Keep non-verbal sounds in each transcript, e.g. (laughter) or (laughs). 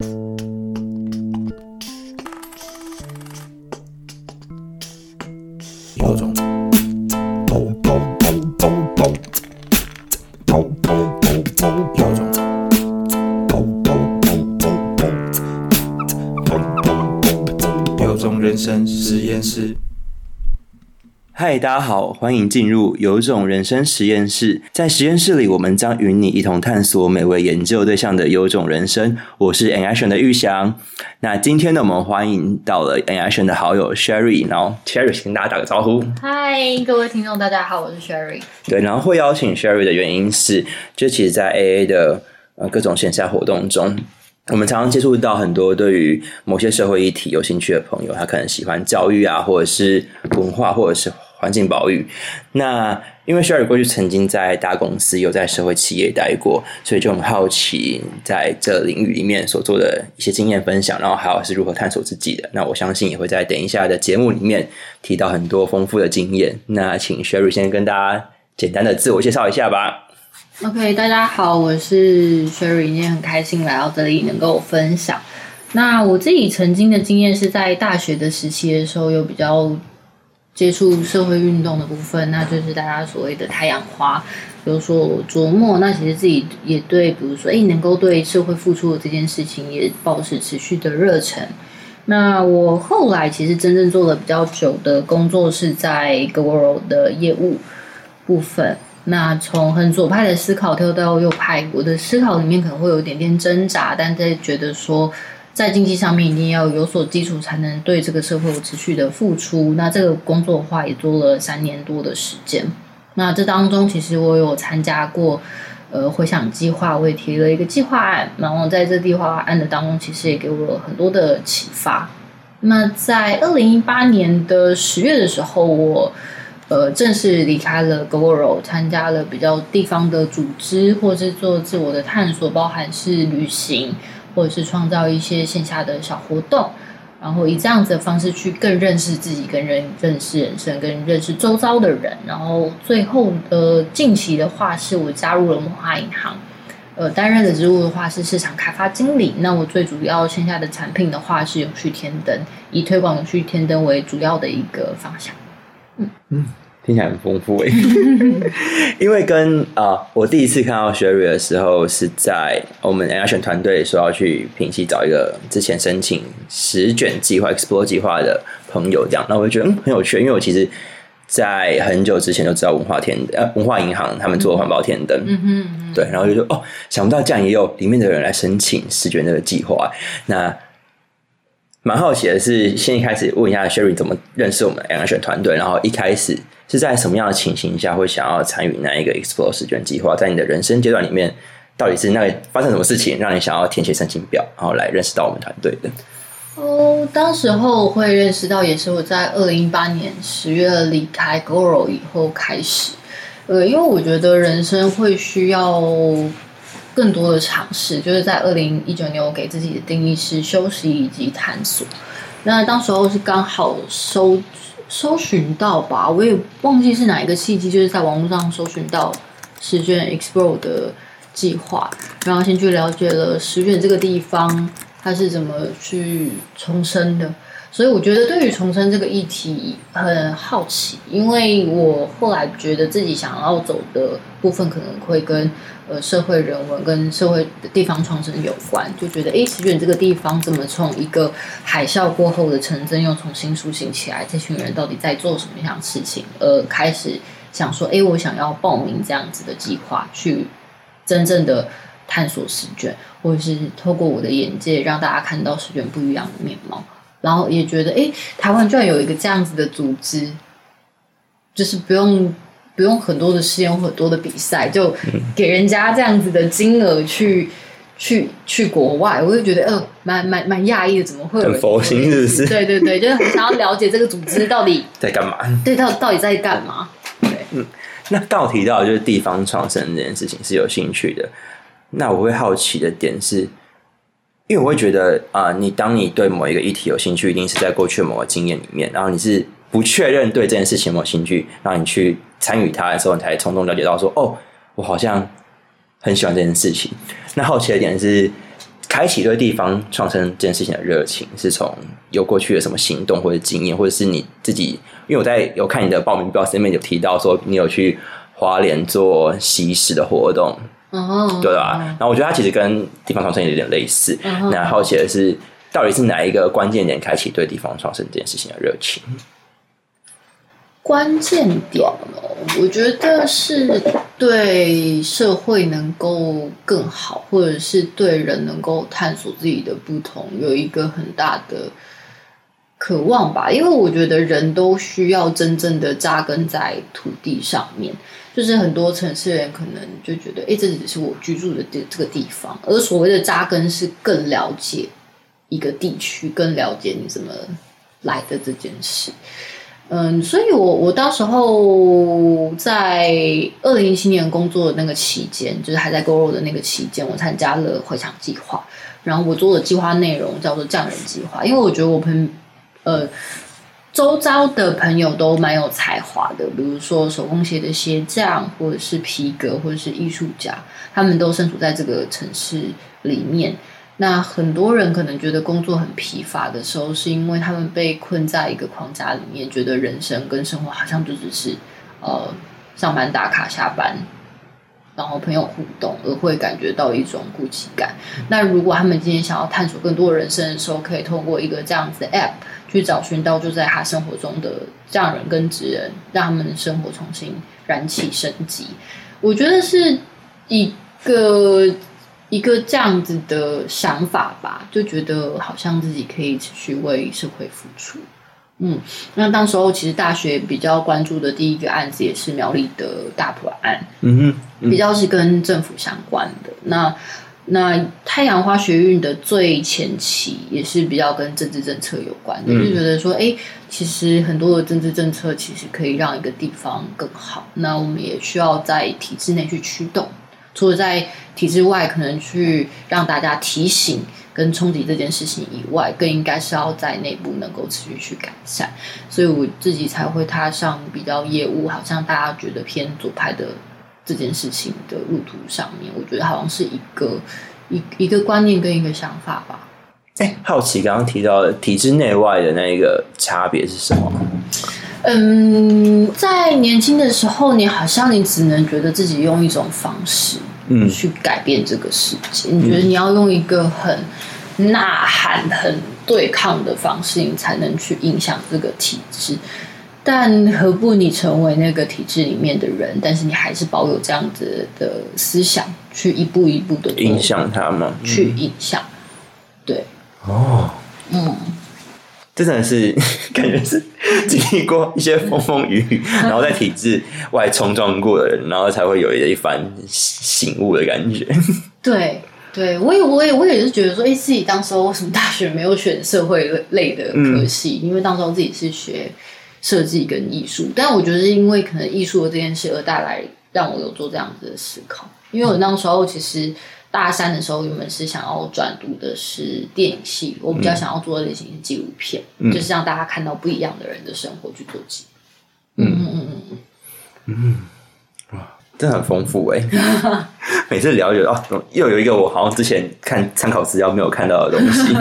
Música 嗨，大家好，欢迎进入有种人生实验室。在实验室里，我们将与你一同探索每位研究对象的有种人生。我是 An Action 的玉祥。那今天呢，我们欢迎到了 An Action 的好友 Sherry，然后 Sherry 先跟大家打个招呼。嗨，各位听众，大家好，我是 Sherry。对，然后会邀请 Sherry 的原因是，就其实，在 AA 的呃各种线下活动中，我们常常接触到很多对于某些社会议题有兴趣的朋友，他可能喜欢教育啊，或者是文化，或者是环境保育。那因为 Sherry 过去曾经在大公司有在社会企业待过，所以就很好奇在这领域里面所做的一些经验分享，然后还有是如何探索自己的。那我相信也会在等一下的节目里面提到很多丰富的经验。那请 Sherry 先跟大家简单的自我介绍一下吧。OK，大家好，我是 Sherry，今天很开心来到这里能够分享。那我自己曾经的经验是在大学的时期的时候，有比较接触社会运动的部分，那就是大家所谓的太阳花，有所琢磨。那其实自己也对，比如说，哎，能够对社会付出的这件事情，也保持持续的热忱。那我后来其实真正做的比较久的工作是在 GoGo 的业务部分。那从很左派的思考跳到右派，我的思考里面可能会有一点点挣扎，但在觉得说，在经济上面一定要有所基础，才能对这个社会有持续的付出。那这个工作的话，也做了三年多的时间。那这当中，其实我有参加过呃回想计划，我也提了一个计划案，然后在这计划案的当中，其实也给我很多的启发。那在二零一八年的十月的时候，我呃，正式离开了 GoGo，参加了比较地方的组织，或是做自我的探索，包含是旅行，或者是创造一些线下的小活动，然后以这样子的方式去更认识自己，跟人认识人生，跟认识周遭的人。然后最后呃，近期的话是我加入了文化银行，呃，担任的职务的话是市场开发经理。那我最主要线下的产品的话是永续天灯，以推广永续天灯为主要的一个方向。嗯嗯听起来很丰富诶，(laughs) 因为跟啊、我第一次看到 Sherry 的时候是在我们 Action 团队说要去平溪找一个之前申请十卷计划 Explore 计划的朋友，这样，那我就觉得嗯很有趣，因为我其实，在很久之前就知道文化天呃文化银行他们做环保天灯，嗯哼，对，然后就说哦，想不到这样也有里面的人来申请十卷这个计划。那蛮好奇的是，先一开始问一下 Sherry 怎么认识我们 Action 团队，然后一开始是在什么样的情形下会想要参与那一个 Explore 试卷计划？在你的人生阶段里面，到底是那个发生什么事情让你想要填写申请表，然后来认识到我们团队的？哦，当时候会认识到，也是我在二零一八年十月离开 GoRo 以后开始。呃，因为我觉得人生会需要更多的尝试，就是在二零一九年，我给自己的定义是休息以及探索。那当时候是刚好搜搜寻到吧，我也忘记是哪一个契机，就是在网络上搜寻到十卷 Explore 的计划，然后先去了解了十卷这个地方它是怎么去重生的。所以我觉得对于重生这个议题很好奇，因为我后来觉得自己想要走的部分可能会跟呃社会人文跟社会的地方创生有关，就觉得诶，石卷这个地方怎么从一个海啸过后的城镇又重新苏醒起来？这群人到底在做什么样的事情？呃，开始想说，诶，我想要报名这样子的计划，去真正的探索试卷，或者是透过我的眼界让大家看到试卷不一样的面貌。然后也觉得，哎，台湾居然有一个这样子的组织，就是不用不用很多的试验或很多的比赛，就给人家这样子的金额去去去国外，我就觉得，呃，蛮蛮蛮讶异的，怎么会很佛心是不是对对对，就是很想要了解这个组织到底 (laughs) 在干嘛？对到到底在干嘛？对，那刚好提到就是地方创生这件事情是有兴趣的，那我会好奇的点是，因为我会觉得啊、你当你对某一个议题有兴趣，一定是在过去的某个经验里面，然后你是不确认对这件事情有没有兴趣，让你去参与它的时候，你才从中了解到说，哦，我好像很喜欢这件事情。那好奇的点是，开启对地方创生这件事情的热情，是从有过去的什么行动或者经验，或者是你自己？因为我在有看你的报名表上面有提到说，你有去花莲做西式的活动，哦，对吧？然后我觉得它其实跟地方创生有点类似。那好奇的是，到底是哪一个关键点开启对地方创生这件事情的热情？关键点哦，我觉得是对社会能够更好，或者是对人能够探索自己的不同，有一个很大的渴望吧。因为我觉得人都需要真正的扎根在土地上面。就是很多城市人可能就觉得，哎，这只是我居住的这这个地方，而所谓的扎根是更了解一个地区，更了解你怎么来的这件事。嗯，所以我我到时候在二零一七年工作的那个期间，就是还在 g o o 的那个期间，我参加了回场计划，然后我做的计划内容叫做匠人计划，因为我觉得我朋呃周遭的朋友都蛮有才华的，比如说手工鞋的鞋匠，或者是皮革，或者是艺术家，他们都身处在这个城市里面。那很多人可能觉得工作很疲乏的时候，是因为他们被困在一个框架里面，觉得人生跟生活好像就只是呃上班打卡、下班，然后朋友互动，而会感觉到一种孤寂感。那如果他们今天想要探索更多人生的时候，可以透过一个这样子的 App 去找寻到就在他生活中的这样人跟职人，让他们的生活重新燃起生机。我觉得是一个。一个这样子的想法吧，就觉得好像自己可以持续为社会付出。嗯，那当时候其实大学比较关注的第一个案子也是苗栗的大埔案，嗯哼，比较是跟政府相关的。那那太阳花学运的最前期也是比较跟政治政策有关的，就觉得说，哎，其实很多的政治政策其实可以让一个地方更好。那我们也需要在体制内去驱动。除了在体制外可能去让大家提醒跟冲击这件事情以外，更应该是要在内部能够持续去改善，所以我自己才会踏上比较业务，好像大家觉得偏左派的这件事情的路途上面，我觉得好像是一个一一个观念跟一个想法吧。哎，好奇刚刚提到的体制内外的那一个差别是什么？嗯，在年轻的时候，你好像你只能觉得自己用一种方式，嗯，去改变这个世界。你觉得你要用一个很呐喊、很对抗的方式，你才能去影响这个体制。但何不你成为那个体制里面的人，但是你还是保有这样子的思想，去一步一步的影响他们，去影响。对，哦，嗯。这真的是 (laughs) 感觉是经历过一些风风雨雨，然后在体制外冲撞过的人，然后才会有一番醒悟的感觉。(laughs) 对，对我也，我也，我也是觉得说，哎，自己当时候为什么大学没有选社会类的科系？因为当时候自己是学设计跟艺术，但我觉得是因为可能艺术的这件事而带来让我有做这样子的思考。因为我那时候其实。大三的时候，原本是想要转读的是电影系，我比较想要做的类型是纪录片，就是让大家看到不一样的人的生活去做记。嗯嗯嗯嗯哇，真的很丰富哎！(laughs) 每次聊就哦，又有一个我好像之前看参考资料没有看到的东西，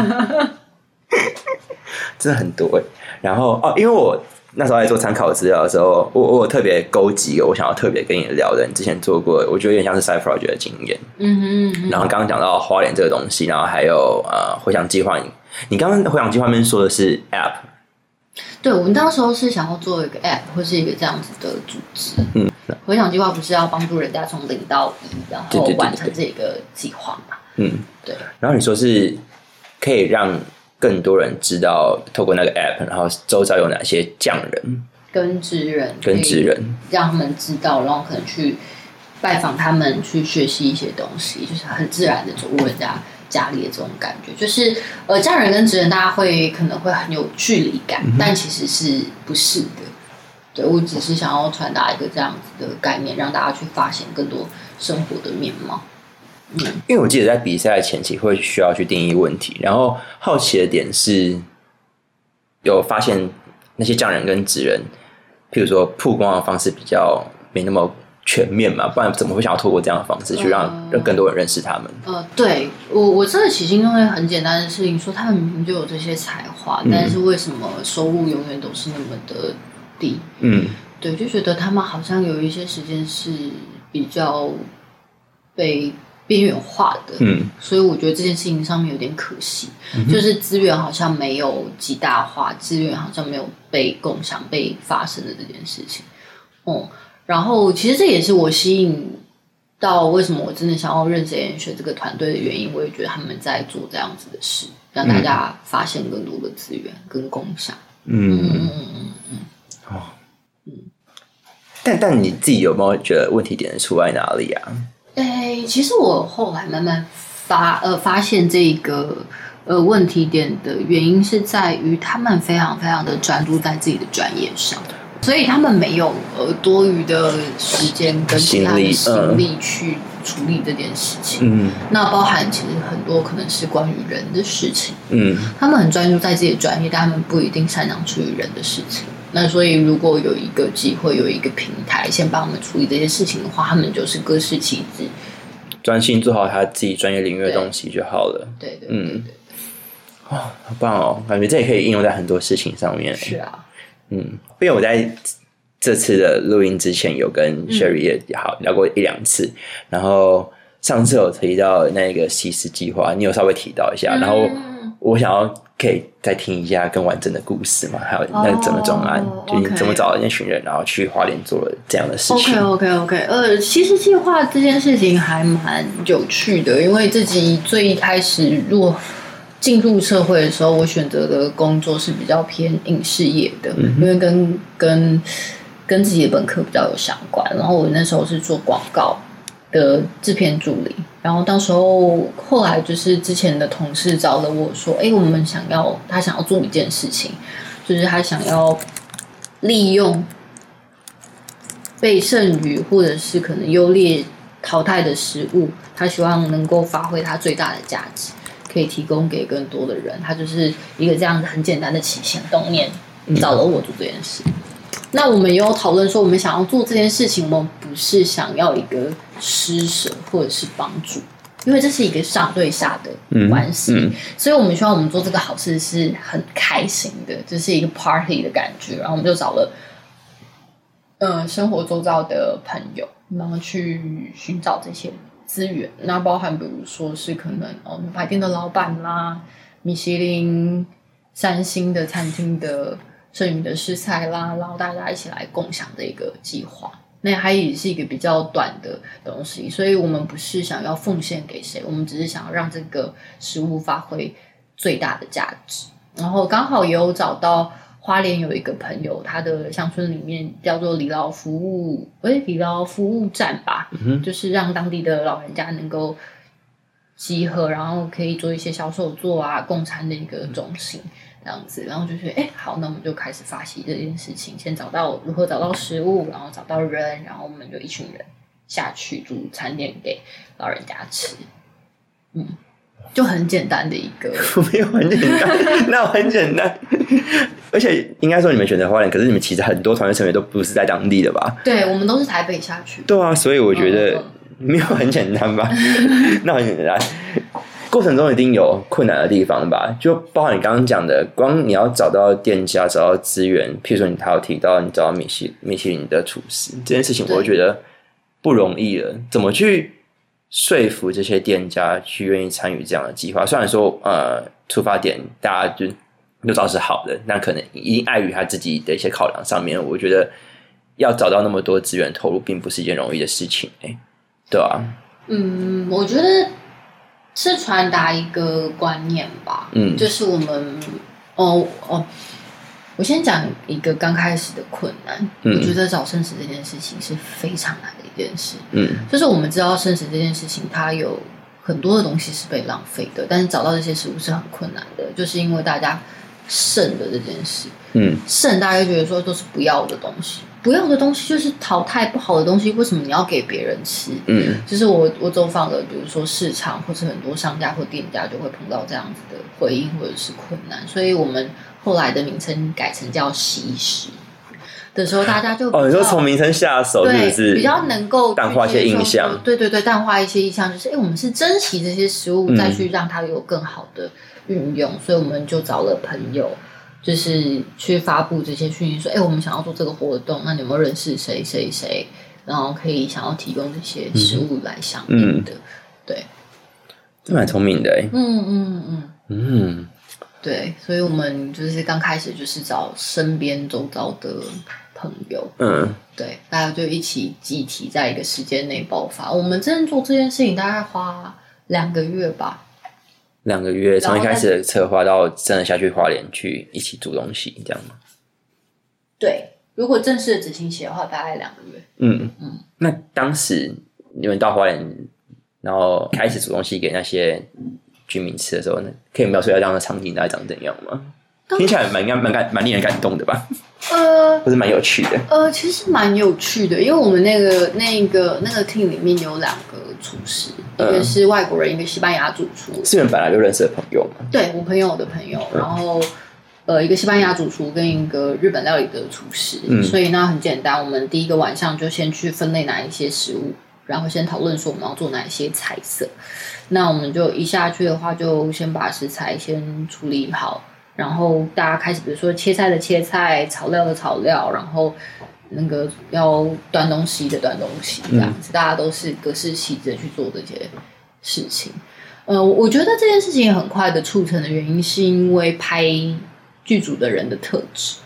(laughs) 真的很多哎。然后哦，因为我。那时候在做参考资料的时候，我我特别勾几个我想要特别跟你聊的，你之前做过，我觉得有点像是 side project 的经验。嗯哼。然后刚刚讲到花莲这个东西，然后还有呃回想计划，你你刚刚回想计划面说的是 app。对，我们当时候是想要做一个 app 或是一个这样子的组织。嗯。回想计划不是要帮助人家从零到一，然后完成这个计划嘛？嗯，对。然后你说是可以让。更多人知道透过那个 app，然后周遭有哪些匠人跟职人，跟职人让他们知道，然后可能去拜访他们，去学习一些东西，就是很自然的走入人家家里的这种感觉。就是呃，匠人跟职人，大家会可能会很有距离感，但其实是不是的。对我只是想要传达一个这样子的概念，让大家去发现更多生活的面貌。嗯，因为我记得在比赛前期会需要去定义问题，然后好奇的点是，有发现那些匠人跟职人，譬如说曝光的方式比较没那么全面嘛，不然怎么会想要透过这样的方式去让嗯让更多人认识他们？呃，对我我真的起心动念很简单的事情，说他们明明就有这些才华，嗯但是为什么收入永远都是那么的低？嗯对，就觉得他们好像有一些时间是比较被边缘化的，嗯所以我觉得这件事情上面有点可惜，就是资源好像没有极大化，资源好像没有被共享、被发生的这件事情。哦、然后其实这也是我吸引到为什么我真的想要认识 N 学这个团队的原因。我也觉得他们在做这样子的事，让大家发现更多的资源跟共享。嗯嗯嗯嗯，哦，嗯但但你自己有没有觉得问题点出在哪里啊？诶，其实我后来慢慢发呃发现这个呃问题点的原因是在于他们非常非常的专注在自己的专业上，所以他们没有呃多余的时间跟其他的心力心力去处理这件事情。嗯那包含其实很多可能是关于人的事情，嗯他们很专注在自己的专业，但他们不一定擅长处理人的事情。那所以，如果有一个机会，有一个平台，先帮我们处理这些事情的话，他们就是各司其职。专心做好他自己专业领域的东西就好了。对对对嗯哦，好棒哦，感觉这也可以应用在很多事情上面。是啊，嗯，因为我在这次的录音之前有跟 Sherry 也好聊过一两次，然后上次有提到那个西施计划，你有稍微提到一下，然后嗯我想要可以再听一下更完整的故事嘛，还有那整个专案，哦就怎么找了那群人，然后去花莲做了这样的事情。OK OK OK，呃，其实计划这件事情还蛮有趣的，因为自己最一开始入进入社会的时候，我选择的工作是比较偏影视业的，因为跟跟跟自己的本科比较有相关。然后我那时候是做广告的制片助理，然后到时候后来就是之前的同事找了我说，哎，我们想要他想要做一件事情，就是他想要利用被剩余或者是可能优劣淘汰的食物，他希望能够发挥它最大的价值，可以提供给更多的人。他就是一个这样子很简单的起心动念，找了我做这件事。那我们也有讨论说，我们想要做这件事情，我们不是想要一个施舍或者是帮助，因为这是一个上对下的关系，嗯所以我们希望我们做这个好事是很开心的，就是一个 party 的感觉。然后我们就找了呃生活周遭的朋友，然后去寻找这些资源。那包含比如说是可能哦牛排店的老板啦，米其林三星的餐厅的剩余的食材啦，然后大家一起来共享的一个计划。那它也是一个比较短的东西，所以我们不是想要奉献给谁，我们只是想要让这个食物发挥最大的价值。然后刚好也有找到花莲有一个朋友，他的乡村里面叫做李老服务，诶，李老服务站吧，就是让当地的老人家能够集合，然后可以做一些销售座啊、共餐的一个中心这样子，然后就觉得，哎，好，那我们就开始发起这件事情，先找到如何找到食物，然后找到人，然后我们就一群人下去煮餐点给老人家吃，嗯，就很简单的一个，(laughs) 没有很简单，那很简单。(laughs) 而且应该说你们选择花莲，可是你们其实很多团队成员都不是在当地的吧？对我们都是台北下去，对啊，所以我觉得嗯没有很简单吧？(laughs) 那很简单。过程中一定有困难的地方吧？就包括你刚刚讲的，光你要找到店家、找到资源，譬如说你还有提到你找到米其米其林的厨师这件事情，对我觉得不容易了。怎么去说服这些店家去愿意参与这样的计划？虽然说呃，出发点大家就都知道是好的，那可能一定碍于他自己的一些考量上面，我觉得要找到那么多资源投入，并不是一件容易的事情。哎、对啊，嗯，我觉得是传达一个观念吧，嗯。就是我们哦哦，我先讲一个刚开始的困难，嗯。我觉得找生食这件事情是非常难的一件事，嗯。就是我们知道生食这件事情，它有很多的东西是被浪费的，但是找到这些食物是很困难的，就是因为大家剩的这件事，嗯。剩大家觉得说都是不要的东西，不要的东西就是淘汰不好的东西，为什么你要给别人吃？嗯就是我我走访了，比如说市场或者很多商家或店家就会碰到这样子的回应或者是困难，所以我们后来的名称改成叫“惜食”的时候，大家就哦，你说从名称下手是对不是比较能够淡化一些印象对对对，淡化一些印象，就是哎，诶我们是珍惜这些食物，嗯再去让它有更好的运用，所以我们就找了朋友。就是去发布这些讯息，说，哎、我们想要做这个活动，那你有没有认识谁谁谁，然后可以想要提供这些食物来相应的？对，这蛮聪明的哎。嗯嗯嗯，嗯，对，所以我们就是刚开始就是找身边周遭的朋友，嗯，对，大家就一起集体在一个时间内爆发。我们真正做这件事情大概花两个月吧，两个月从一开始的策划到真的下去花莲去一起煮东西，这样吗？对。如果正式的执行起的话，大概两个月。嗯嗯。那当时你们到花莲，然后开始煮东西给那些居民吃的时候，呢，可以描述一下这样的场景大概长怎样吗？听起来蛮蛮蛮感蛮令人感动的吧，呃不是蛮有趣的。呃，其实蛮有趣的，因为我们那个那个那个 team 里面有两个厨师，一个嗯是外国人，一个西班牙主厨。是你们本来就认识的朋友吗？对我朋友的朋友，然后呃，一个西班牙主厨跟一个日本料理的厨师，嗯所以那很简单，我们第一个晚上就先去分类哪一些食物，然后先讨论说我们要做哪一些菜色。那我们就一下去的话，就先把食材先处理好，然后大家开始，比如说切菜的切菜，炒料的炒料，然后那个要端东西的端东西，这样子，大家都是各司其职的去做这些事情。呃，我觉得这件事情很快的促成的原因，是因为拍剧组的人的特质，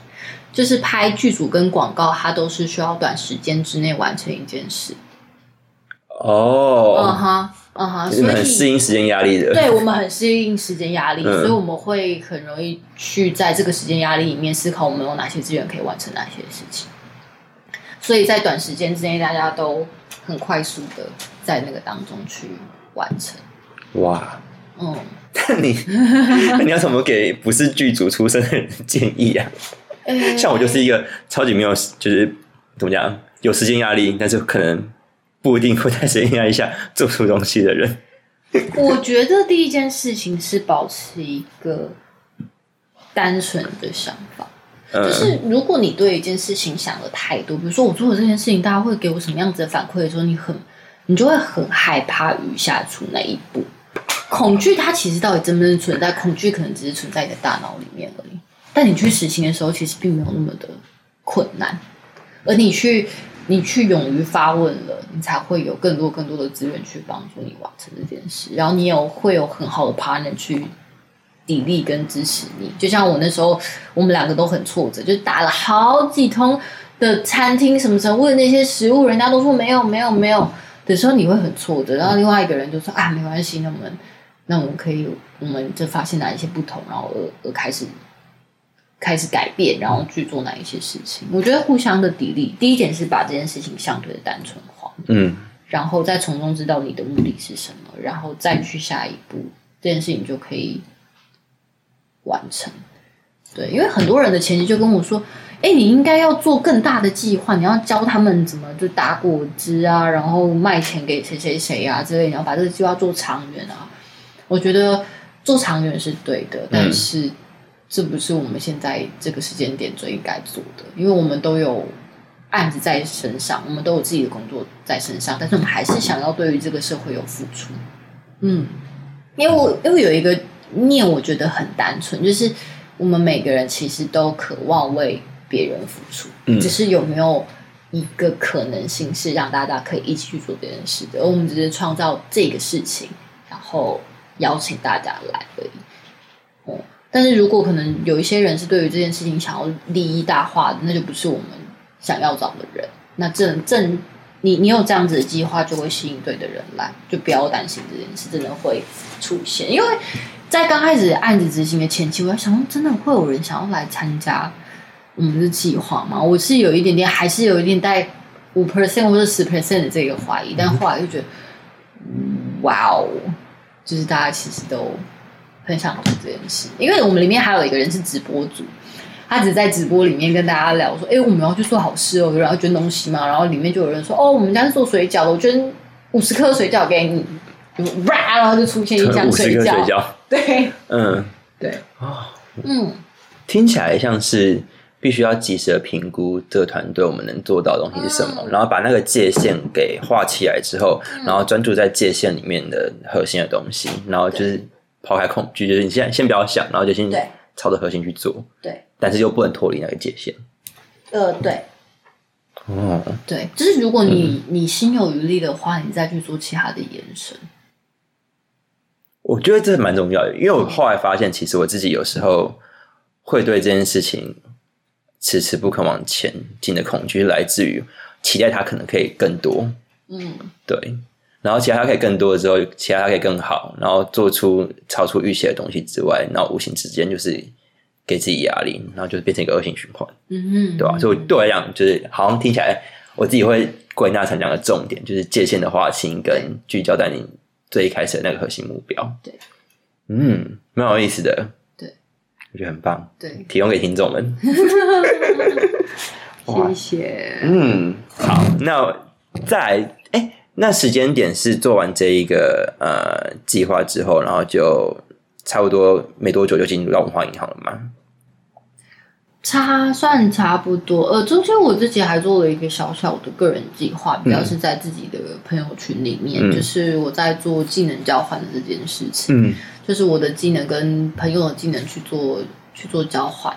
就是拍剧组跟广告，它都是需要短时间之内完成一件事。嗯哦，哈，嗯哈，你所以很适应时间压力的。对我们很适应时间压力，嗯所以我们会很容易去在这个时间压力里面思考我们有哪些资源可以完成哪些事情。所以在短时间之内，大家都很快速的在那个当中去完成。哇，嗯，那你 (laughs) 那你要怎么给不是剧组出身的人建议啊？诶像我就是一个超级没有，就是怎么讲，有时间压力，但是可能不一定会在时间压力下做出东西的人。我觉得第一件事情是保持一个单纯的想法，嗯，就是如果你对一件事情想的太多，比如说我做的这件事情，大家会给我什么样子的反馈的时候，你很，你就会很害怕于下出那一步。恐惧它其实到底真不真存在？恐惧可能只是存在你的大脑里面而已。但你去实行的时候，其实并没有那么的困难，而你去你去勇于发问了，你才会有更多更多的资源去帮助你完成这件事，然后你有会有很好的 partner 去砥砺跟支持你。就像我那时候，我们两个都很挫折，就打了好几通的餐厅什么时候问那些食物，人家都说没有没有没有的时候，你会很挫折。然后另外一个人就说啊，没关系，那我们那我们可以，我们就发现哪一些不同，然后而而开始开始改变，然后去做哪一些事情。我觉得互相的砥砺，第一点是把这件事情相对的单纯化，嗯，然后再从中知道你的目的是什么，然后再去下一步，这件事情就可以完成。对，因为很多人的前提就跟我说：“哎，你应该要做更大的计划，你要教他们怎么就打果汁啊，然后卖钱给谁谁谁啊之类，你要把这个计划做长远啊。”我觉得做长远是对的，但是这不是我们现在这个时间点最应该做的，因为我们都有案子在身上，我们都有自己的工作在身上，但是我们还是想要对于这个社会有付出。嗯，因为我因为有一个念，我觉得很单纯，就是我们每个人其实都渴望为别人付出，嗯只是有没有一个可能性是让大家可以一起去做这件事的，而我们只是创造这个事情，然后邀请大家来而已。哦，但是如果可能有一些人是对于这件事情想要利益大化的，那就不是我们想要找的人。那正正你你有这样子的计划，就会吸引对的人来，就不要担心这件事真的会出现。因为在刚开始案子执行的前期，我在想，真的会有人想要来参加我们的计划吗？我是有一点点，还是有一点带五 percent 或者十 percent 的这个怀疑，但后来就觉得，哇哦，就是大家其实都很想做这件事，因为我们里面还有一个人是直播组，他只在直播里面跟大家聊说，哎、我们要去做好事哦，有人要捐东西嘛，然后里面就有人说，哦，我们家是做水饺的，我捐五十颗水饺给你，然后就出现一箱水饺，对 (laughs) 嗯，对，啊，嗯，听起来像是必须要及时的评估这个团队我们能做到的东西是什么，然后把那个界限给画起来之后，然后专注在界限里面的核心的东西，然后就是抛开恐惧，就是你现在先不要想，然后就先对。朝着核心去做，对，但是又不能脱离那个界限。呃，对。哦，对，就是如果你、你心有余力的话，你再去做其他的延伸。我觉得这蛮重要的，因为我后来发现，其实我自己有时候会对这件事情迟迟不肯往前进的恐惧，是来自于期待它可能可以更多，嗯，对，然后其他它可以更多的时候，其他它可以更好，然后做出超出预期的东西之外，然后无形之间就是给自己压力，然后就是变成一个恶性循环，嗯嗯对吧、所以对我来讲，就是好像听起来我自己会归纳成两个重点，就是界限的划清跟聚焦在你最一开始的那个核心目标。对，嗯，蛮有意思的。对，我觉得很棒，对，提供给听众们。哇 (laughs) 谢谢。嗯，好，那再来，哎、那时间点是做完这一个呃计划之后，然后就差不多没多久就进入到文化银行了嘛？差算差不多，呃，中间我自己还做了一个小小的个人计划，比较是在自己的朋友群里面，嗯就是我在做技能交换的这件事情，嗯就是我的技能跟朋友的技能去做去做交换，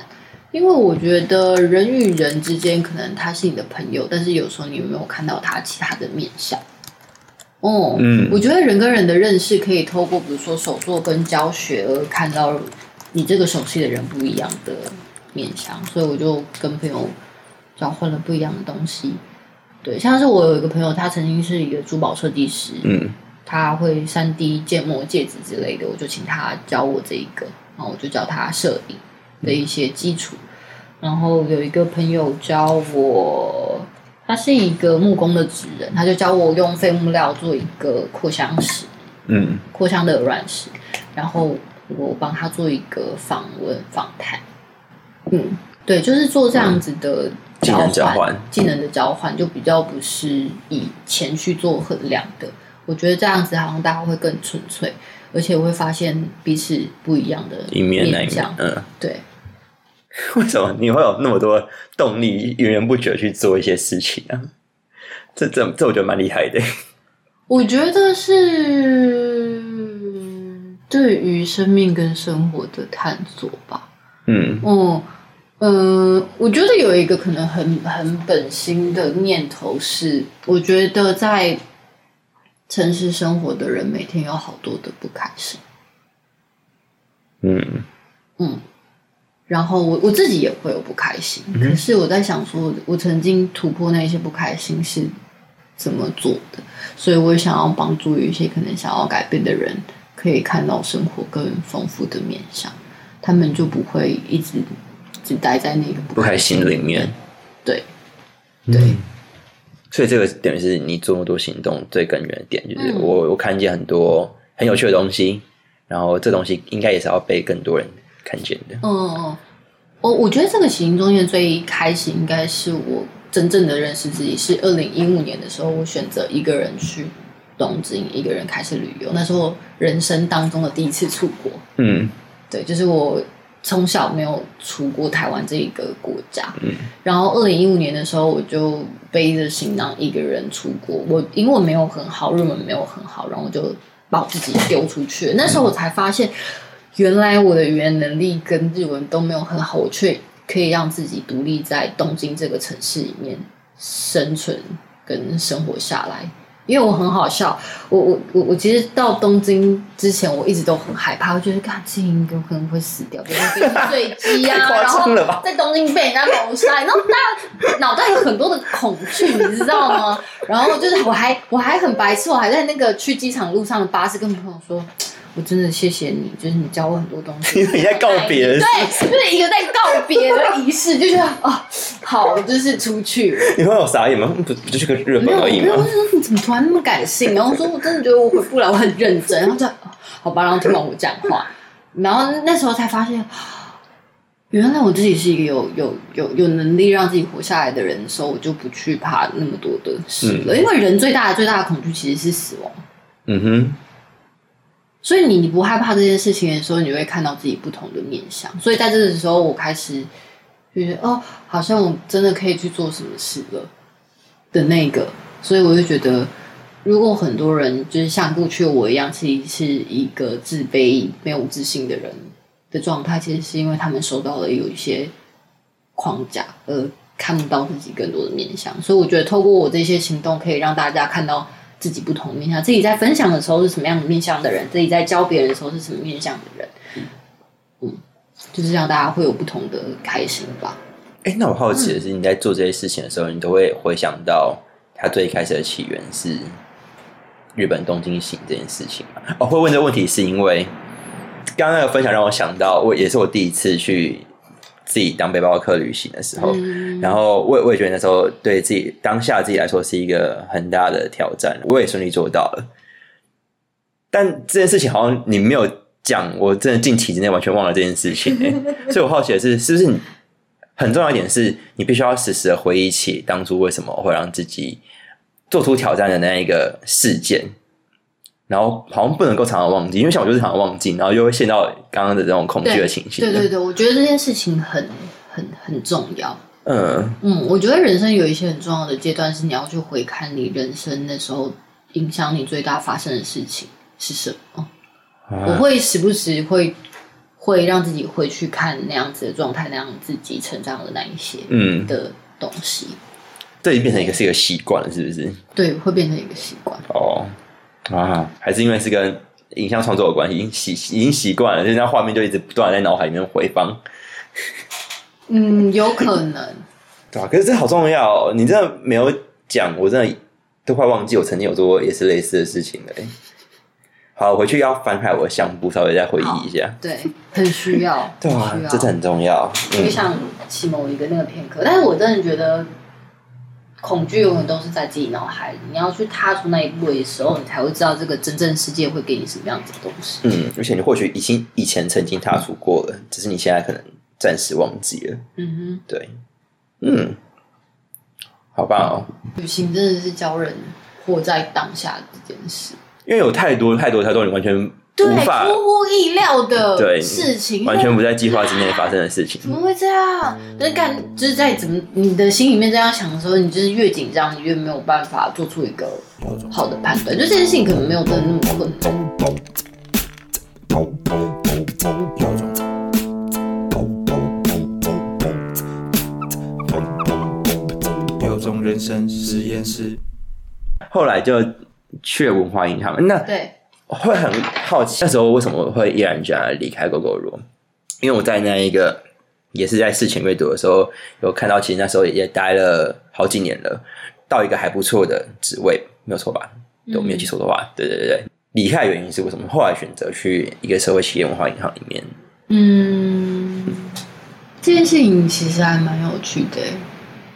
因为我觉得人与人之间可能他是你的朋友，但是有时候你有没有看到他其他的面相？哦，嗯我觉得人跟人的认识可以透过比如说手作跟教学而看到你这个熟悉的人不一样的面相，所以我就跟朋友交换了不一样的东西。对，像是我有一个朋友，他曾经是一个珠宝设计师，嗯他会三 D 建模戒指之类的，我就请他教我这一个，然后我就教他摄影的一些基础。然后有一个朋友教我，他是一个木工的职人，他就教我用废木料做一个扩香石，嗯扩香的软石，然后我帮他做一个访问访谈。嗯，对，就是做这样子的技能交换技能的交换就比较不是以钱去做衡量的。我觉得这样子好像大家会更纯粹，而且我会发现彼此不一样的一面那一面，。嗯，对，(laughs) 为什么你会有那么多动力，源源不绝去做一些事情啊？这这这，我觉得蛮厉害的。(laughs) 我觉得是对于生命跟生活的探索吧。嗯哦，嗯，我觉得有一个可能很很本心的念头是，我觉得在城市生活的人每天有好多的不开心，嗯嗯，然后我我自己也会有不开心，可是我在想说，我曾经突破那些不开心是怎么做的，所以我也想要帮助一些可能想要改变的人，可以看到生活更丰富的面向，他们就不会一直只待在那个不开心里面。对对，所以这个等于是你做那么多行动最根源的点，就是嗯我我看见很多很有趣的东西，然后这东西应该也是要被更多人看见的。嗯，我我觉得这个行中间最开始应该是我真正的认识自己，是二零一五年的时候，我选择一个人去东京，一个人开始旅游，那是我人生当中的第一次出国。嗯对，就是我从小没有出过台湾这一个国家，嗯然后二零一五年的时候，我就背着行囊一个人出国。我英文没有很好，日文没有很好，然后我就把我自己丢出去。那时候我才发现，原来我的语言能力跟日文都没有很好，我却可以让自己独立在东京这个城市里面生存跟生活下来。因为我很好笑，我我我我其实到东京之前，我一直都很害怕，我觉得看这有可能会死掉，比如说飞机坠机啊，(laughs) 然后在东京被人家谋杀，然后大家脑袋有很多的恐惧，你知道吗？然后就是我还我还很白痴，我还在那个去机场路上的巴士跟朋友说。我真的谢谢你，就是你教我很多东西。因 (laughs) 为你在告别了对，就是一个在告别的仪式，就觉得哦，好，我就是出去了。你会有傻眼吗？不不就是个日本而已没有，我吗就？说你怎么突然那么感性？然后我说我真的觉得我回不来，我很认真。然后就哦好吧，然后听完我讲话，然后那时候才发现，原来我自己是一个有有有有能力让自己活下来的人的时候，我就不去怕那么多的事了。因为人最大的最大的恐惧其实是死亡，嗯哼，所以你你不害怕这件事情的时候，你会看到自己不同的面相。所以在这个时候，我开始就觉得哦，好像我真的可以去做什么事了的那个，所以我就觉得，如果很多人就是像过去我一样，其实是一个自卑、没有自信的人的状态，其实是因为他们受到了有一些框架，而看不到自己更多的面向。所以我觉得，透过我这些行动，可以让大家看到自己不同面向，自己在分享的时候是什么样的面向的人，自己在教别人的时候是什么面向的人。嗯，就是让大家会有不同的开心吧。哎，那我好奇的是，你在做这些事情的时候，你都会回想到它最开始的起源是日本东京行这件事情吗？哦，会问这个问题是因为刚刚那个分享让我想到，我也是我第一次去自己当背包客旅行的时候，然后我我也觉得那时候对自己当下自己来说是一个很大的挑战，我也顺利做到了。但这件事情好像你没有讲，我真的近期之内完全忘了这件事情、(laughs) 欸，所以我好奇的是，是不是你很重要一点是你必须要时时的回忆起当初为什么会让自己做出挑战的那一个事件，然后好像不能够常常忘记，因为像我就是常常忘记，然后又会陷到刚刚的这种恐惧的情绪。对对对，我觉得这件事情很很很重要。嗯嗯，我觉得人生有一些很重要的阶段，是你要去回看你人生那时候影响你最大发生的事情是什么。我啊会时不时会会让自己回去看那样子的状态，那样自己成长的那一些嗯，的东西，这已经变成一个是一个习惯了，是不是？对，会变成一个习惯。哦啊，还是因为是跟影像创作有关系，已经习已经习惯了，就是那画面就一直不断的在脑海里面回放。嗯，有可能。(laughs) 对啊，可是这好重要、哦，你真的没有讲，我真的都快忘记我曾经有做过也是类似的事情了欸。好，我回去要翻开我的相簿，稍微再回忆一下。对，很需要，对啊这很重要。嗯，就像启某一个那个片刻，但是我真的觉得恐惧永远都是在自己脑海里。你要去踏出那一步的时候，你才会知道这个真正世界会给你什么样子的东西。嗯，而且你或许已经以前曾经踏出过了，只是你现在可能暂时忘记了。嗯哼对，嗯，好棒哦。旅行真的是教人活在当下这件事，因为有太多太多太多你完全对，无法出乎意料的对事情，完全不在计划之内发生的事情怎。么会这样？就是干，就是在怎么你的心里面这样想的时候，你就是越紧张，你越没有办法做出一个好的判断。就这件事情可能没有真的那么困难。有种人生实验室。后来就去了文化银行，那对，会很好奇那时候为什么会毅然决然地离开 GoGo 罗？因为我在那一个也是在事前阅读的时候，有看到其实那时候也待了好几年了，到一个还不错的职位，没有错吧？对，我没有记错的话，对对对对。离开的原因是为什么？后来选择去一个社会企业文化银行里面，嗯，这件事情其实还蛮有趣的欸。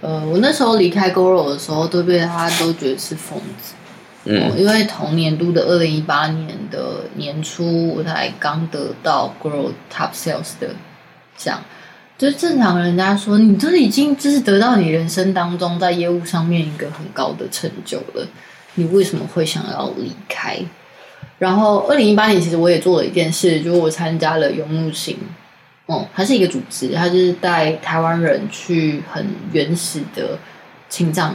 呃，我那时候离开 GoRo 的时候，都被大家都觉得是疯子。嗯因为同年度的二零一八年的年初，我才刚得到 Grow Top Sales 的奖。就正常人家说，你这已经就是得到你人生当中在业务上面一个很高的成就了，你为什么会想要离开？然后二零一八年其实我也做了一件事，就是我参加了游牧行，哦，它是一个组织，它就是带台湾人去很原始的青藏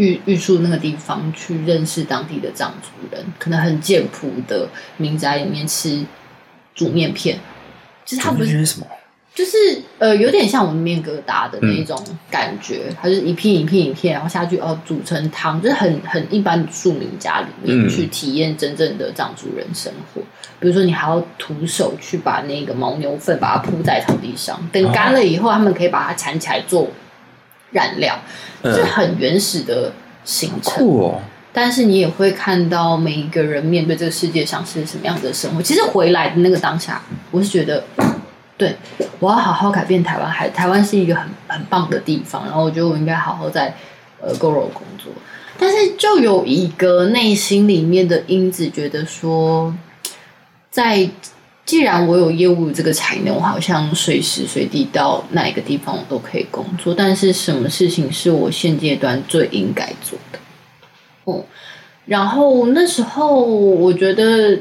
玉玉树那个地方去认识当地的藏族人，可能很简朴的民宅里面吃煮面片，就是它不是是什么？就是呃，有点像我们面疙瘩的那一种感觉，它就是一片一片一片，然后下去哦煮成汤，就是很很一般的庶民家里面嗯去体验真正的藏族人生活。比如说，你还要徒手去把那个牦牛粪把它铺在草地上，等干了以后，他们可以把它缠起来做燃料，就是嗯，很原始的行程。酷哦，但是你也会看到每一个人面对这个世界上是什么样的生活。其实回来的那个当下，我是觉得，(clears throat) 对我要好好改变台湾，还台湾是一个很很棒的地方，然后我觉得我应该好好在呃 GoRo 工作。但是就有一个内心里面的因子，觉得说，在既然我有业务这个才能，我好像随时随地到哪一个地方我都可以工作。但是什么事情是我现阶段最应该做的？哦，然后那时候我觉得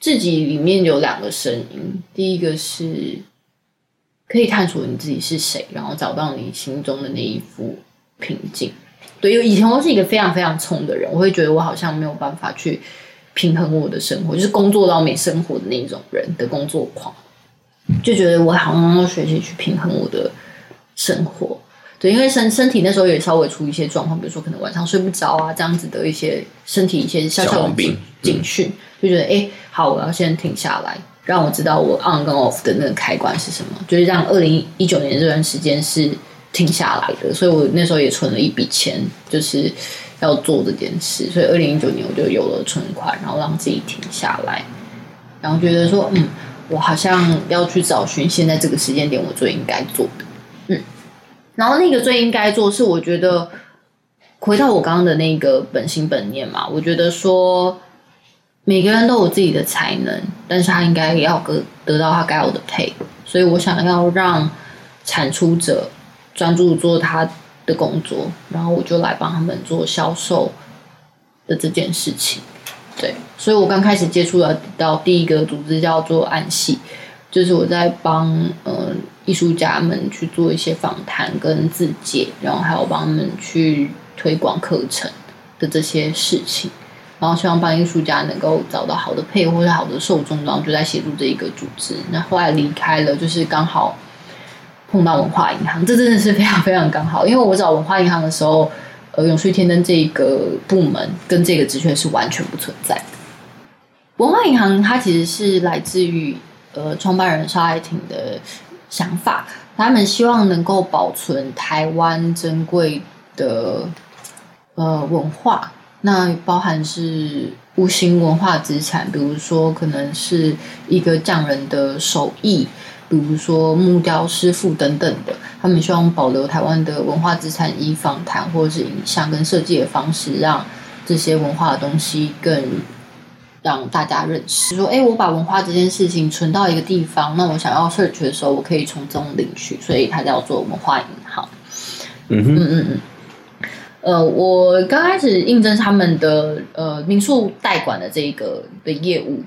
自己里面有两个声音，第一个是可以探索你自己是谁，然后找到你心中的那一副平静。对，因为以前我是一个非常非常冲的人，我会觉得我好像没有办法去平衡我的生活，就是工作到没生活的那一种人的工作狂，就觉得我好像要学习去平衡我的生活。对，因为身身体那时候也稍微出一些状况，比如说可能晚上睡不着啊，这样子的一些身体一些小小病警警讯，就觉得哎、诶好，我要先停下来，让我知道我 on 跟 off 的那个开关是什么，就是让二零一九年这段时间是停下来的，所以我那时候也存了一笔钱，就是要做这件事，所以二零一九年我就有了存款，然后让自己停下来，然后觉得说，嗯，我好像要去找寻现在这个时间点我最应该做的，嗯，然后那个最应该做是我觉得回到我刚刚的那个本心本念嘛，我觉得说每个人都有自己的才能，但是他应该要得得到他该有的配，所以我想要让产出者专注做他的工作，然后我就来帮他们做销售的这件事情。对，所以我刚开始接触了到第一个组织叫做暗系，就是我在帮呃艺术家们去做一些访谈跟自介，然后还有帮他们去推广课程的这些事情，然后希望帮艺术家能够找到好的配或者好的受众，然后就在协助这一个组织。那后来离开了，就是刚好碰到文化银行，这真的是非常非常刚好，因为我找文化银行的时候。呃，永续天灯这个部门跟这个职缺是完全不存在的。文化银行它其实是来自于呃创办人邵爱婷的想法，他们希望能够保存台湾珍贵的呃文化，那包含是无形文化资产，比如说可能是一个匠人的手艺。比如说木雕师傅等等的，他们希望保留台湾的文化资产，以访谈或者是影像跟设计的方式，让这些文化的东西更让大家认识。说，哎，我把文化这件事情存到一个地方，那我想要 search 的时候，我可以从中领取，所以它叫做文化银行。嗯哼，嗯嗯嗯。呃，我刚开始应征他们的呃民宿代管的这个的业务。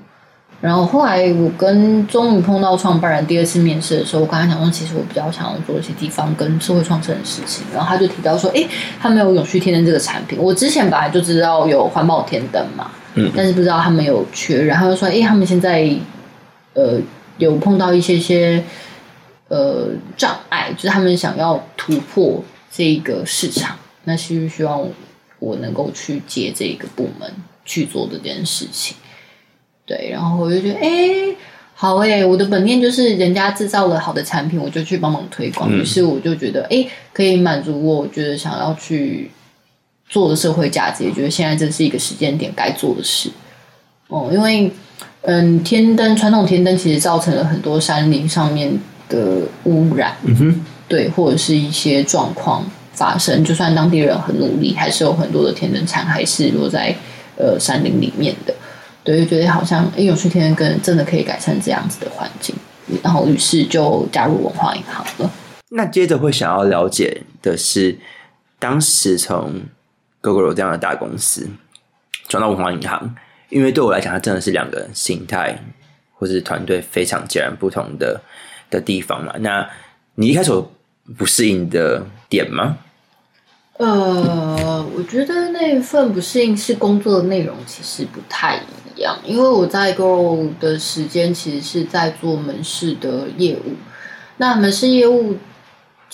然后后来我跟终于碰到创办人第二次面试的时候，我跟他讲说，其实我比较想要做一些地方跟社会创生的事情。然后他就提到说，哎，他们有永续天灯这个产品，我之前本来就知道有环保天灯嘛，嗯但是不知道他们有缺。然后就说，哎，他们现在呃有碰到一些些呃障碍，就是他们想要突破这个市场，那希希望我能够去接这个部门去做这件事情。对，然后我就觉得，哎，好哎，我的本念就是人家制造了好的产品，我就去帮忙推广。于是我就觉得，哎，可以满足我，我觉得想要去做的社会价值，也觉得现在这是一个时间点该做的事。哦，因为嗯，天灯传统天灯其实造成了很多山林上面的污染，嗯哼，对，或者是一些状况发生。就算当地人很努力，还是有很多的天灯残骸是落在呃山林里面的。对，就觉得好像哎，永续天跟真的可以改善这样子的环境，然后于是就加入文化银行了。那接着会想要了解的是，当时从 GoGo 这样的大公司转到文化银行，因为对我来讲，它真的是两个心态或是团队非常截然不同的的地方嘛。那你一开始有不适应的点吗？呃，我觉得那份不适应是工作的内容其实不太一因为我在 Go 的时间其实是在做门市的业务，那门市业务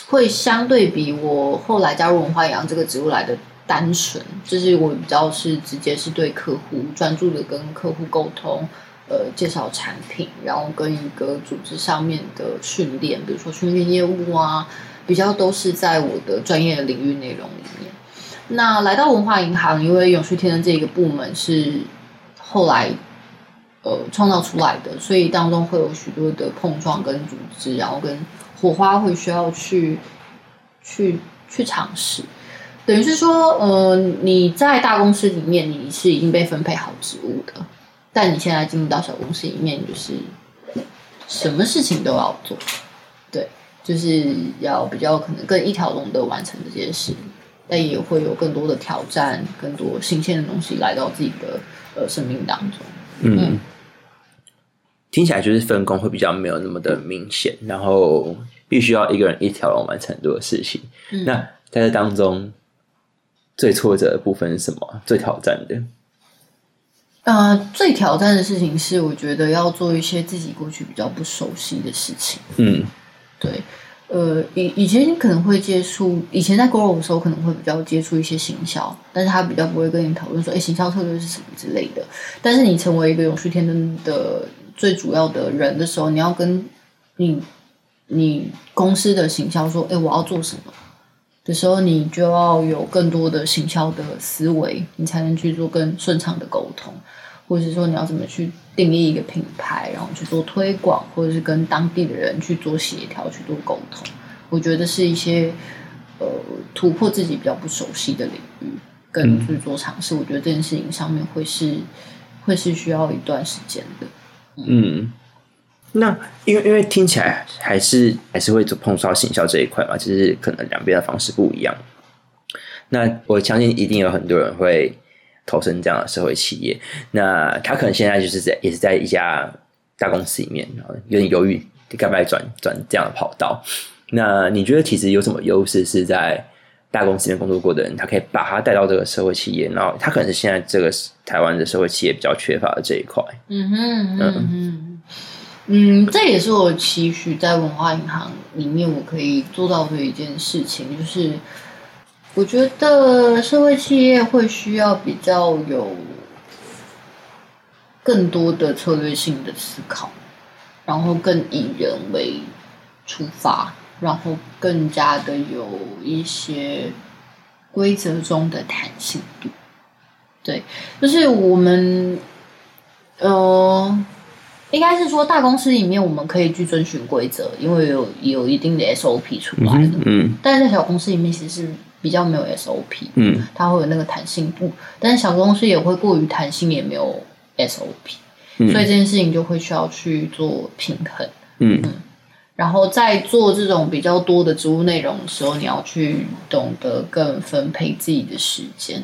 会相对比我后来加入文化银行这个职务来的单纯，就是我比较是直接是对客户专注的跟客户沟通，呃，介绍产品，然后跟一个组织上面的训练，比如说训练业务啊。比较都是在我的专业领域内容里面。那来到文化银行，因为永续天的这个部门是后来呃创造出来的，所以当中会有许多的碰撞跟组织，然后跟火花会需要去去去尝试。等于是说，呃，你在大公司里面你是已经被分配好职务的，但你现在进入到小公司里面，就是什么事情都要做，对。就是要比较可能更一条龙的完成这件事，但也会有更多的挑战，更多新鲜的东西来到自己的呃生命当中。嗯，嗯听起来就是分工会比较没有那么的明显，然后必须要一个人一条龙完成很多的事情。那在这当中，最挫折的部分是什么？最挑战的？呃，最挑战的事情是，我觉得要做一些自己过去比较不熟悉的事情。嗯对，呃，以以前你可能会接触，以前在 Grow 的时候可能会比较接触一些行销，但是他比较不会跟你讨论说，哎，行销策略是什么之类的。但是你成为一个永续天灯的最主要的人的时候，你要跟你你公司的行销说，哎，我要做什么的时候，你就要有更多的行销的思维，你才能去做更顺畅的沟通。或者是说你要怎么去定义一个品牌，然后去做推广，或者是跟当地的人去做协调、去做沟通，我觉得是一些呃突破自己比较不熟悉的领域，跟去做尝试。我觉得这件事情上面会是会是需要一段时间的。嗯。那因为因为听起来还是还是会碰触到行销这一块嘛，就是可能两边的方式不一样。那我相信一定有很多人会投身这样的社会企业。那他可能现在就是在也是在一家大公司里面，然后有点犹豫该不该转转这样的跑道。那你觉得其实有什么优势是在大公司里面工作过的人，他可以把他带到这个社会企业，然后他可能是现在这个台湾的社会企业比较缺乏的这一块。嗯哼嗯哼嗯，这也是我期许在文化银行里面我可以做到的一件事情，就是我觉得社会企业会需要比较有更多的策略性的思考，然后更以人为出发，然后更加的有一些规则中的弹性度。对，就是我们，呃。应该是说，大公司里面我们可以去遵循规则，因为有有一定的 SOP 出来的。嗯，但是在小公司里面，其实是比较没有 SOP。嗯，它会有那个弹性度，但是小公司也会过于弹性，也没有 SOP。嗯，所以这件事情就会需要去做平衡。嗯嗯，然后在做这种比较多的职务内容的时候，你要去懂得更分配自己的时间。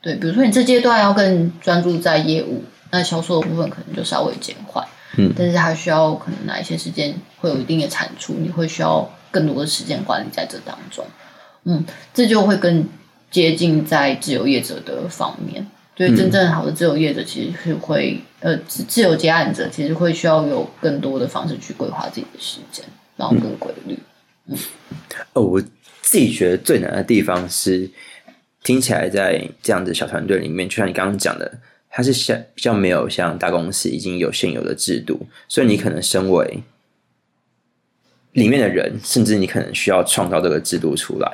对，比如说你这阶段要更专注在业务。那销售的部分可能就稍微减缓，嗯，但是它需要可能哪一些时间会有一定的产出，你会需要更多的时间管理在这当中，嗯，这就会更接近在自由业者的方面，所以真正好的自由业者其实是会，呃，自自由接案者其实会需要有更多的方式去规划自己的时间，然后更规律，嗯，哦，我自己觉得最难的地方是，听起来在这样的小团队里面，就像你刚刚讲的。它是像比较没有像大公司已经有现有的制度，所以你可能身为里面的人，甚至你可能需要创造这个制度出来。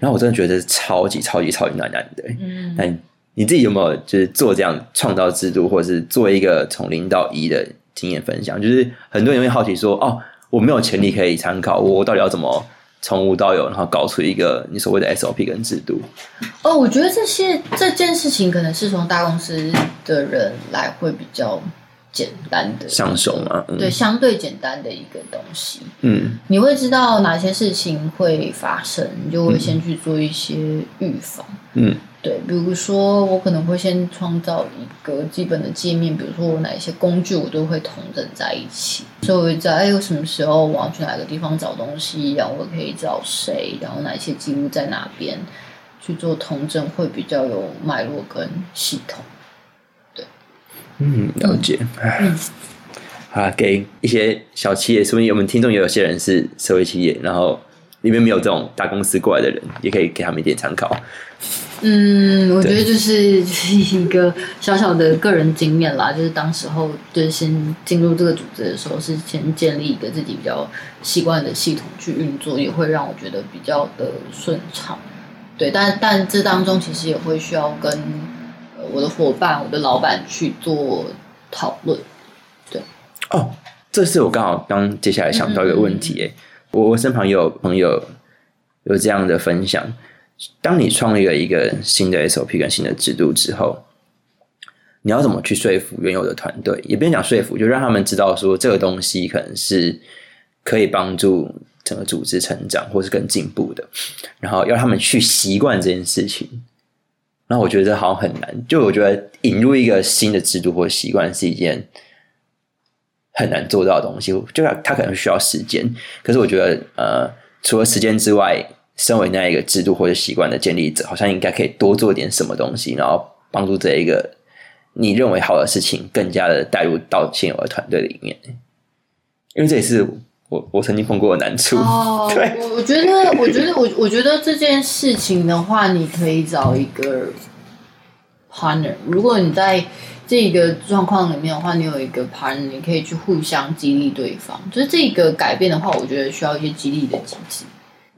然后我真的觉得超级超级超级难难的。嗯，那你自己有没有就是做这样创造制度，或者是做一个从零到一的经验分享？就是很多人会好奇说：“哦，我没有潜力可以参考，我到底要怎么？”从无到有，然后搞出一个你所谓的 SOP 跟制度。哦，我觉得这些这件事情可能是从大公司的人来会比较简单的上手嘛，对，相对简单的一个东西。嗯，你会知道哪些事情会发生，你就会先去做一些预防。嗯。对，比如说我可能会先创造一个基本的界面，比如说我哪一些工具我都会同整在一起，所以我会知道哎，有什么时候我要去哪个地方找东西，然后我可以找谁，然后哪一些记录在哪边去做同整，会比较有脉络跟系统。对，嗯，了解。嗯，好，给一些小企业，说明我们听众也有些人是社会企业，然后里面没有这种大公司过来的人，也可以给他们一点参考。嗯，我觉得就是一个小小的个人经验啦，就是当时候就是先进入这个组织的时候，是先建立一个自己比较习惯的系统去运作，也会让我觉得比较的顺畅。对，但但这当中其实也会需要跟我的伙伴、我的老板去做讨论。对，哦，这是我刚好刚接下来想到一个问题，哎，我我身旁有朋友有这样的分享。当你创立了一个新的 SOP 跟新的制度之后，你要怎么去说服原有的团队？也不用讲说服，就让他们知道说这个东西可能是可以帮助整个组织成长或是更进步的，然后要他们去习惯这件事情。然后我觉得好像很难，就我觉得引入一个新的制度或习惯是一件很难做到的东西，就他他可能需要时间。可是我觉得，呃，除了时间之外，身为那一个制度或者习惯的建立者，好像应该可以多做点什么东西，然后帮助这一个你认为好的事情更加的带入到现有的团队里面。因为这也是我我曾经碰过的难处。哦，(laughs) 对我我觉得，我觉得，我我觉得这件事情的话，你可以找一个 partner。如果你在这个状况里面的话，你有一个 partner，你可以去互相激励对方。就是这个改变的话，我觉得需要一些激励的机制。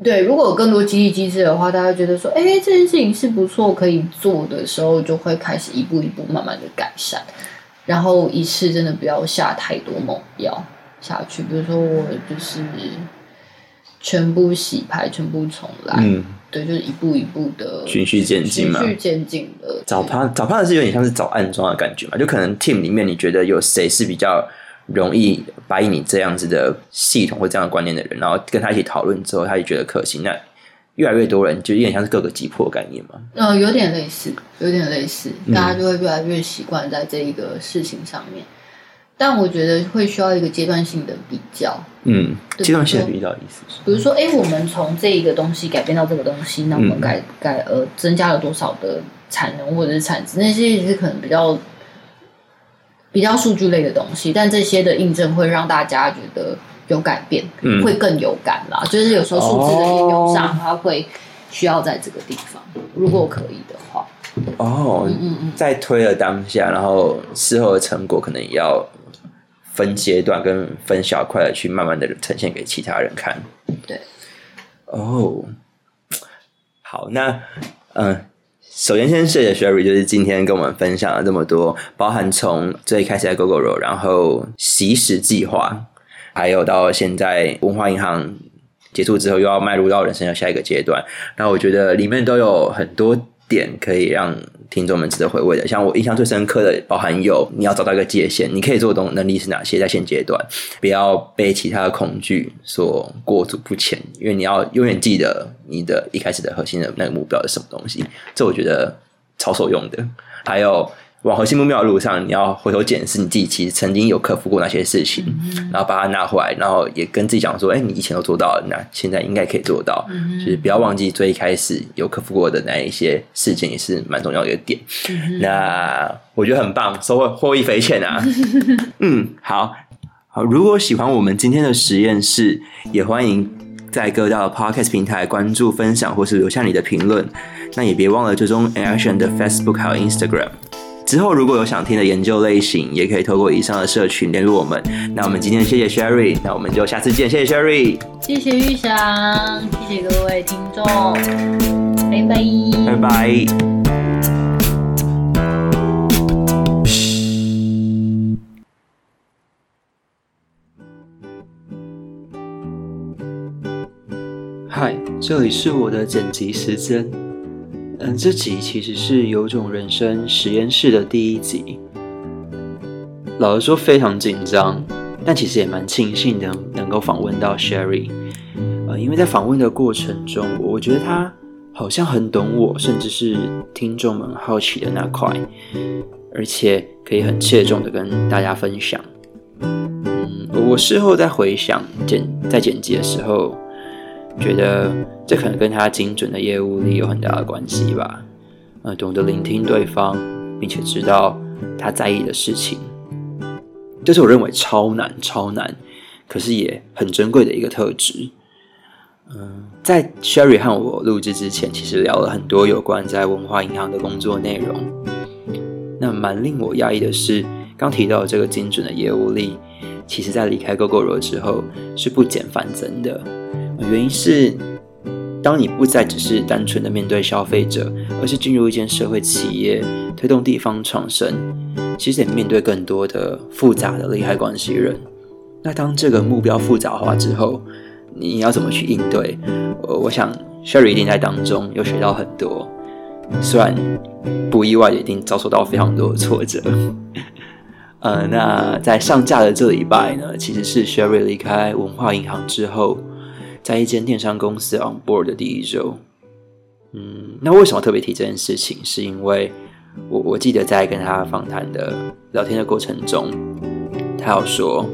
对，如果有更多激励机制的话，大家觉得说，哎，这件事情是不错可以做的时候，就会开始一步一步慢慢的改善。然后一次真的不要下太多猛药下去，比如说我就是全部洗牌，全部重来。嗯，对，就是一步一步的循序渐进嘛循序渐进的找 part 找 partner 是有点像是找暗装的感觉嘛，就可能 team 里面你觉得有谁是比较容易把你这样子的系统或这样的观念的人，然后跟他一起讨论之后，他也觉得可行，那越来越多人就有点像是各个击破的概念嘛。呃，有点类似，有点类似，嗯大家就会越来越习惯在这一个事情上面。但我觉得会需要一个阶段性的比较，嗯，阶段性的比较意思是，比如说，哎，我们从这一个东西改变到这个东西，那我们嗯。改改呃增加了多少的产能或者是产值，那些也是可能比较比较数据类的东西，但这些的印证会让大家觉得有改变，嗯。会更有感啦。就是有时候数字的应用上，它会需要在这个地方，如果可以的话，哦，嗯嗯，在推了当下，然后事后的成果可能也要分阶段跟分小块的去慢慢的呈现给其他人看。对，哦，好，那嗯、首先先谢谢 Sherry，就是今天跟我们分享了这么多，包含从最开始在 GoGo 肉，然后习食计划，还有到现在文化银行结束之后，又要迈入到人生的下一个阶段。那我觉得里面都有很多点可以让听众们值得回味的。像我印象最深刻的，包含有你要找到一个界限，你可以做的能力是哪些，在现阶段，不要被其他的恐惧所裹足不前，因为你要永远记得你的一开始的核心的那个目标是什么东西。这我觉得超受用的。还有往核心目标的路上，你要回头检视你自己，其实曾经有克服过哪些事情，然后把它拿回来，然后也跟自己讲说，哎、你以前都做到了，那现在应该可以做到。就是不要忘记最一开始有克服过的那一些事情，也是蛮重要的一个点。那我觉得很棒，收获获益匪浅啊。(laughs) 嗯，好好。如果喜欢我们今天的实验室，也欢迎在各大 podcast 平台关注、分享或是留下你的评论。那也别忘了追踪 Action 的 Facebook 还有 Instagram。之后如果有想听的研究类型，也可以透过以上的社群联络我们。那我们今天谢谢 Sherry，那我们就下次见，谢谢 Sherry，谢谢玉祥，谢谢各位听众，拜拜，拜拜。嗨，这里是我的剪辑时间。嗯，这集其实是有种人生实验室的第一集。老实说，非常紧张，但其实也蛮庆幸的能够访问到 Sherry。呃，因为在访问的过程中，我觉得他好像很懂我，甚至是听众们好奇的那块，而且可以很切中的跟大家分享。嗯，我事后在回想剪在剪辑的时候。觉得这可能跟他精准的业务力有很大的关系吧。呃，懂得聆听对方，并且知道他在意的事情，这是我认为超难、超难，可是也很珍贵的一个特质。嗯，在 Sherry 和我录制之前，其实聊了很多有关在文化银行的工作内容。那蛮令我讶异的是，刚提到这个精准的业务力，其实在离开 GoGo 之后是不减反增的。原因是，当你不再只是单纯的面对消费者，而是进入一间社会企业，推动地方创生，其实得面对更多的复杂的利害关系人。那当这个目标复杂化之后，你要怎么去应对？呃，我想 Sherry 一定在当中有学到很多，虽然不意外的一定遭受到非常多的挫折。呃，那在上架的这礼拜呢，其实是 Sherry 离开文化银行之后。在一间电商公司 on board 的第一周，嗯，那为什么特别提这件事情？是因为我我记得在跟他访谈的聊天的过程中，他有说，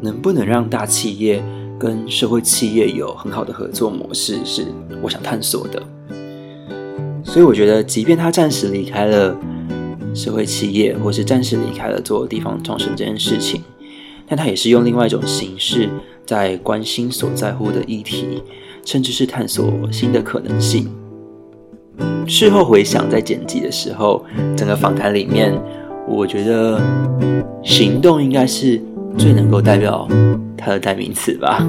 能不能让大企业跟社会企业有很好的合作模式，是我想探索的。所以我觉得，即便他暂时离开了社会企业，或是暂时离开了做地方创生这件事情，但他也是用另外一种形式，在关心所在乎的议题，甚至是探索新的可能性。事后回想，在剪辑的时候，整个访谈里面，我觉得行动应该是最能够代表他的代名词吧。